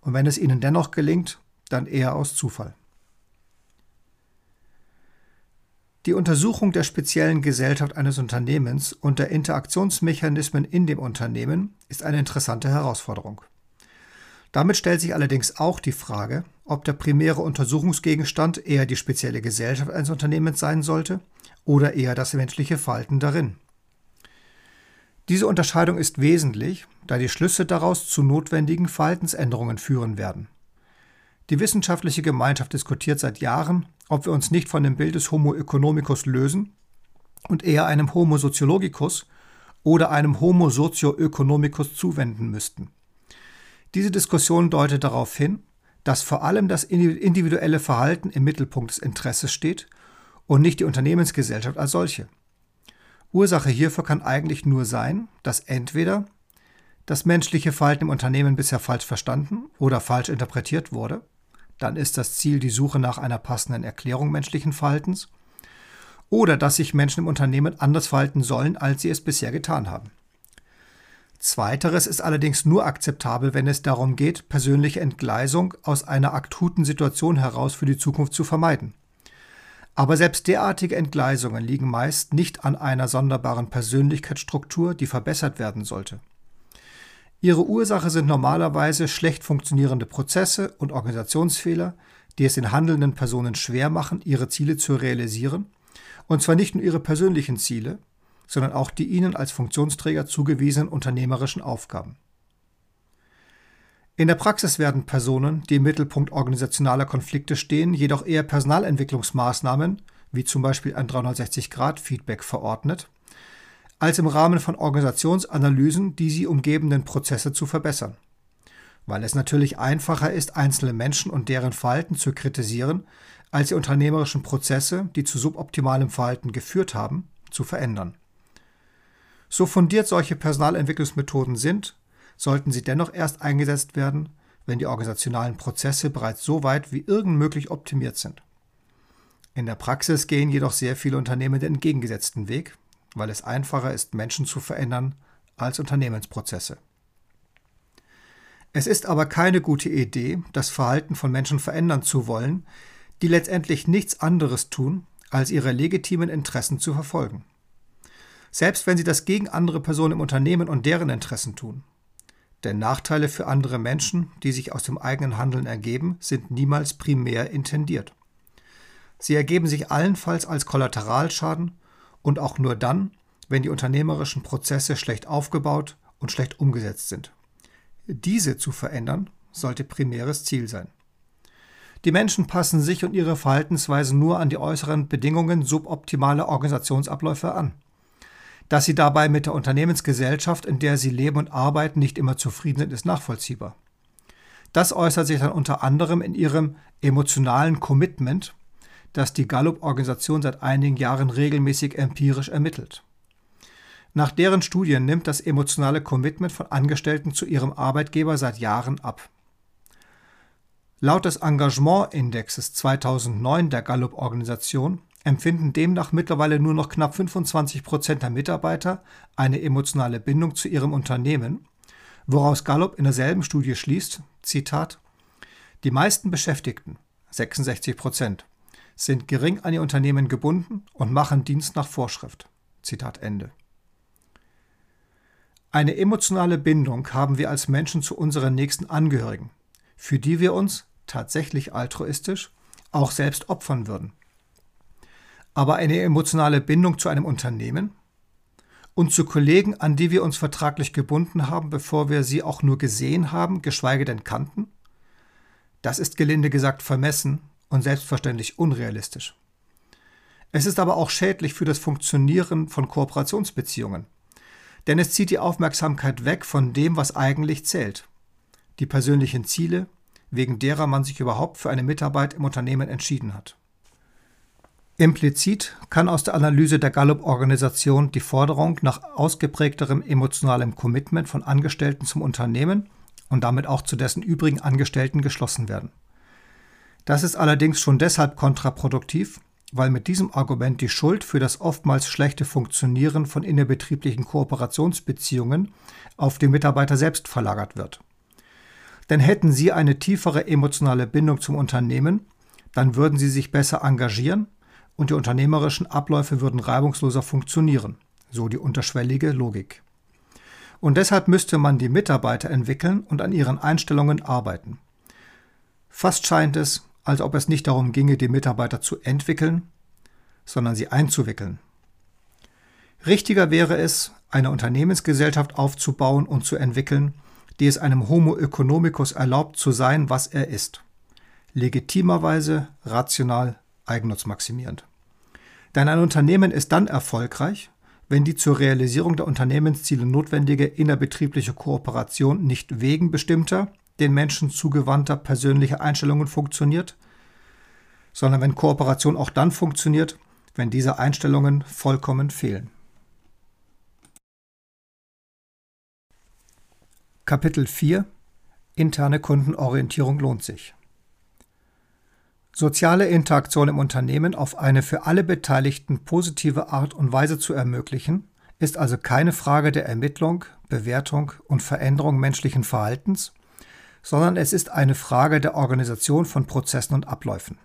Und wenn es ihnen dennoch gelingt, dann eher aus Zufall. Die Untersuchung der speziellen Gesellschaft eines Unternehmens und der Interaktionsmechanismen in dem Unternehmen ist eine interessante Herausforderung. Damit stellt sich allerdings auch die Frage, ob der primäre Untersuchungsgegenstand eher die spezielle Gesellschaft eines Unternehmens sein sollte oder eher das menschliche Verhalten darin. Diese Unterscheidung ist wesentlich, da die Schlüsse daraus zu notwendigen Verhaltensänderungen führen werden. Die wissenschaftliche Gemeinschaft diskutiert seit Jahren, ob wir uns nicht von dem Bild des Homo economicus lösen und eher einem Homo sociologicus oder einem Homo socio-ökonomicus zuwenden müssten. Diese Diskussion deutet darauf hin, dass vor allem das individuelle Verhalten im Mittelpunkt des Interesses steht und nicht die Unternehmensgesellschaft als solche. Ursache hierfür kann eigentlich nur sein, dass entweder das menschliche Verhalten im Unternehmen bisher falsch verstanden oder falsch interpretiert wurde, dann ist das Ziel die Suche nach einer passenden Erklärung menschlichen Verhaltens, oder dass sich Menschen im Unternehmen anders verhalten sollen, als sie es bisher getan haben. Zweiteres ist allerdings nur akzeptabel, wenn es darum geht, persönliche Entgleisung aus einer akuten Situation heraus für die Zukunft zu vermeiden. Aber selbst derartige Entgleisungen liegen meist nicht an einer sonderbaren Persönlichkeitsstruktur, die verbessert werden sollte. Ihre Ursache sind normalerweise schlecht funktionierende Prozesse und Organisationsfehler, die es den handelnden Personen schwer machen, ihre Ziele zu realisieren, und zwar nicht nur ihre persönlichen Ziele, sondern auch die ihnen als Funktionsträger zugewiesenen unternehmerischen Aufgaben. In der Praxis werden Personen, die im Mittelpunkt organisationaler Konflikte stehen, jedoch eher Personalentwicklungsmaßnahmen, wie zum Beispiel ein 360-Grad-Feedback verordnet, als im Rahmen von Organisationsanalysen die sie umgebenden Prozesse zu verbessern. Weil es natürlich einfacher ist, einzelne Menschen und deren Verhalten zu kritisieren, als die unternehmerischen Prozesse, die zu suboptimalem Verhalten geführt haben, zu verändern. So fundiert solche Personalentwicklungsmethoden sind, sollten sie dennoch erst eingesetzt werden, wenn die organisationalen Prozesse bereits so weit wie irgend möglich optimiert sind. In der Praxis gehen jedoch sehr viele Unternehmen den entgegengesetzten Weg, weil es einfacher ist, Menschen zu verändern als Unternehmensprozesse. Es ist aber keine gute Idee, das Verhalten von Menschen verändern zu wollen, die letztendlich nichts anderes tun, als ihre legitimen Interessen zu verfolgen. Selbst wenn sie das gegen andere Personen im Unternehmen und deren Interessen tun. Denn Nachteile für andere Menschen, die sich aus dem eigenen Handeln ergeben, sind niemals primär intendiert. Sie ergeben sich allenfalls als Kollateralschaden und auch nur dann, wenn die unternehmerischen Prozesse schlecht aufgebaut und schlecht umgesetzt sind. Diese zu verändern, sollte primäres Ziel sein. Die Menschen passen sich und ihre Verhaltensweise nur an die äußeren Bedingungen suboptimaler Organisationsabläufe an. Dass sie dabei mit der Unternehmensgesellschaft, in der sie leben und arbeiten, nicht immer zufrieden sind, ist nachvollziehbar. Das äußert sich dann unter anderem in ihrem emotionalen Commitment, das die Gallup-Organisation seit einigen Jahren regelmäßig empirisch ermittelt. Nach deren Studien nimmt das emotionale Commitment von Angestellten zu ihrem Arbeitgeber seit Jahren ab. Laut des Engagement-Indexes 2009 der Gallup-Organisation empfinden demnach mittlerweile nur noch knapp 25 Prozent der Mitarbeiter eine emotionale Bindung zu ihrem Unternehmen, woraus Gallup in derselben Studie schließt, Zitat, die meisten Beschäftigten, 66 Prozent, sind gering an ihr Unternehmen gebunden und machen Dienst nach Vorschrift. Zitat Ende. Eine emotionale Bindung haben wir als Menschen zu unseren nächsten Angehörigen, für die wir uns tatsächlich altruistisch auch selbst opfern würden. Aber eine emotionale Bindung zu einem Unternehmen und zu Kollegen, an die wir uns vertraglich gebunden haben, bevor wir sie auch nur gesehen haben, geschweige denn kannten, das ist gelinde gesagt vermessen und selbstverständlich unrealistisch. Es ist aber auch schädlich für das Funktionieren von Kooperationsbeziehungen, denn es zieht die Aufmerksamkeit weg von dem, was eigentlich zählt, die persönlichen Ziele, wegen derer man sich überhaupt für eine Mitarbeit im Unternehmen entschieden hat. Implizit kann aus der Analyse der Gallup-Organisation die Forderung nach ausgeprägterem emotionalem Commitment von Angestellten zum Unternehmen und damit auch zu dessen übrigen Angestellten geschlossen werden. Das ist allerdings schon deshalb kontraproduktiv, weil mit diesem Argument die Schuld für das oftmals schlechte Funktionieren von innerbetrieblichen Kooperationsbeziehungen auf die Mitarbeiter selbst verlagert wird. Denn hätten sie eine tiefere emotionale Bindung zum Unternehmen, dann würden sie sich besser engagieren und die unternehmerischen Abläufe würden reibungsloser funktionieren, so die unterschwellige Logik. Und deshalb müsste man die Mitarbeiter entwickeln und an ihren Einstellungen arbeiten. Fast scheint es, als ob es nicht darum ginge, die Mitarbeiter zu entwickeln, sondern sie einzuwickeln. Richtiger wäre es, eine Unternehmensgesellschaft aufzubauen und zu entwickeln, die es einem Homo economicus erlaubt zu sein, was er ist. Legitimerweise, rational, eigennutzmaximierend. Denn ein Unternehmen ist dann erfolgreich, wenn die zur Realisierung der Unternehmensziele notwendige innerbetriebliche Kooperation nicht wegen bestimmter, den Menschen zugewandter persönlicher Einstellungen funktioniert, sondern wenn Kooperation auch dann funktioniert, wenn diese Einstellungen vollkommen fehlen. Kapitel 4 Interne Kundenorientierung lohnt sich. Soziale Interaktion im Unternehmen auf eine für alle Beteiligten positive Art und Weise zu ermöglichen, ist also keine Frage der Ermittlung, Bewertung und Veränderung menschlichen Verhaltens, sondern es ist eine Frage der Organisation von Prozessen und Abläufen.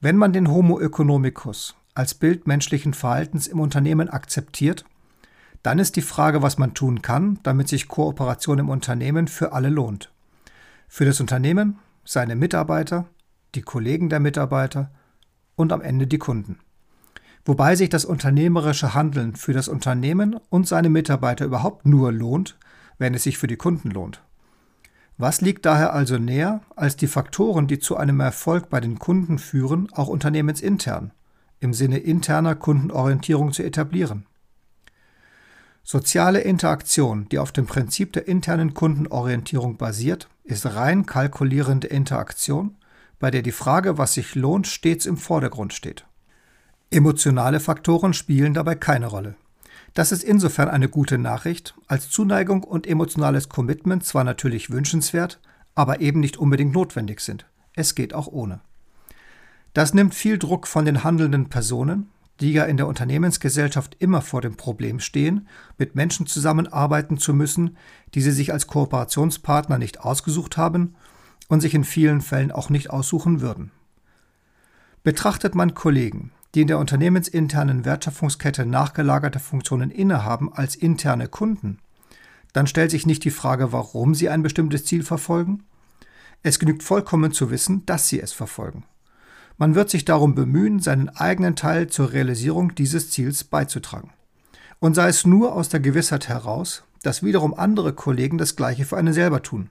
Wenn man den Homo economicus als Bild menschlichen Verhaltens im Unternehmen akzeptiert, Dann ist die Frage, was man tun kann, damit sich Kooperation im Unternehmen für alle lohnt. Für das Unternehmen, seine Mitarbeiter, die Kollegen der Mitarbeiter und am Ende die Kunden. Wobei sich das unternehmerische Handeln für das Unternehmen und seine Mitarbeiter überhaupt nur lohnt, wenn es sich für die Kunden lohnt. Was liegt daher also näher, als die Faktoren, die zu einem Erfolg bei den Kunden führen, auch unternehmensintern, im Sinne interner Kundenorientierung zu etablieren? Soziale Interaktion, die auf dem Prinzip der internen Kundenorientierung basiert, ist rein kalkulierende Interaktion, bei der die Frage, was sich lohnt, stets im Vordergrund steht. Emotionale Faktoren spielen dabei keine Rolle. Das ist insofern eine gute Nachricht, als Zuneigung und emotionales Commitment zwar natürlich wünschenswert, aber eben nicht unbedingt notwendig sind. Es geht auch ohne. Das nimmt viel Druck von den handelnden Personen, die ja in der Unternehmensgesellschaft immer vor dem Problem stehen, mit Menschen zusammenarbeiten zu müssen, die sie sich als Kooperationspartner nicht ausgesucht haben und sich in vielen Fällen auch nicht aussuchen würden. Betrachtet man Kollegen, die in der unternehmensinternen Wertschöpfungskette nachgelagerte Funktionen innehaben als interne Kunden, dann stellt sich nicht die Frage, warum sie ein bestimmtes Ziel verfolgen. Es genügt vollkommen zu wissen, dass sie es verfolgen. Man wird sich darum bemühen, seinen eigenen Teil zur Realisierung dieses Ziels beizutragen. Und sei es nur aus der Gewissheit heraus, dass wiederum andere Kollegen das Gleiche für einen selber tun.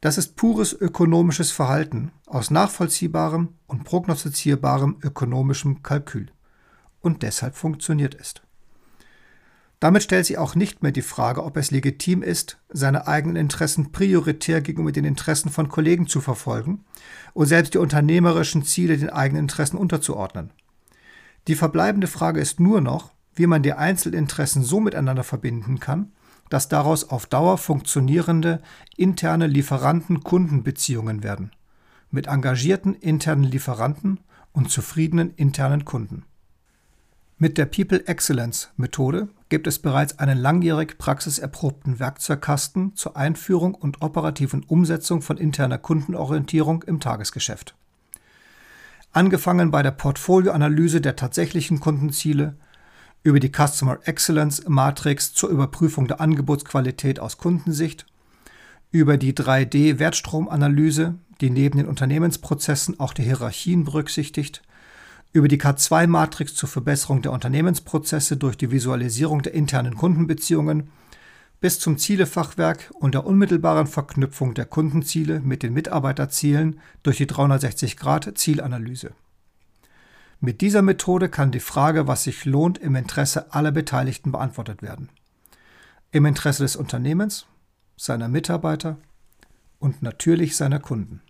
Das ist pures ökonomisches Verhalten aus nachvollziehbarem und prognostizierbarem ökonomischem Kalkül. Und deshalb funktioniert es. Damit stellt sich auch nicht mehr die Frage, ob es legitim ist, seine eigenen Interessen prioritär gegenüber den Interessen von Kollegen zu verfolgen und selbst die unternehmerischen Ziele den eigenen Interessen unterzuordnen. Die verbleibende Frage ist nur noch, wie man die Einzelinteressen so miteinander verbinden kann, dass daraus auf Dauer funktionierende interne Lieferanten-Kundenbeziehungen werden, mit engagierten internen Lieferanten und zufriedenen internen Kunden. Mit der People Excellence Methode gibt es bereits einen langjährig praxiserprobten Werkzeugkasten zur Einführung und operativen Umsetzung von interner Kundenorientierung im Tagesgeschäft. Angefangen bei der Portfolioanalyse der tatsächlichen Kundenziele, über die Customer Excellence Matrix zur Überprüfung der Angebotsqualität aus Kundensicht, über die 3D-Wertstromanalyse, die neben den Unternehmensprozessen auch die Hierarchien berücksichtigt, über die K2-Matrix zur Verbesserung der Unternehmensprozesse durch die Visualisierung der internen Kundenbeziehungen bis zum Zielefachwerk und der unmittelbaren Verknüpfung der Kundenziele mit den Mitarbeiterzielen durch die 360-Grad-Zielanalyse. Mit dieser Methode kann die Frage, was sich lohnt, im Interesse aller Beteiligten beantwortet werden. Im Interesse des Unternehmens, seiner Mitarbeiter und natürlich seiner Kunden.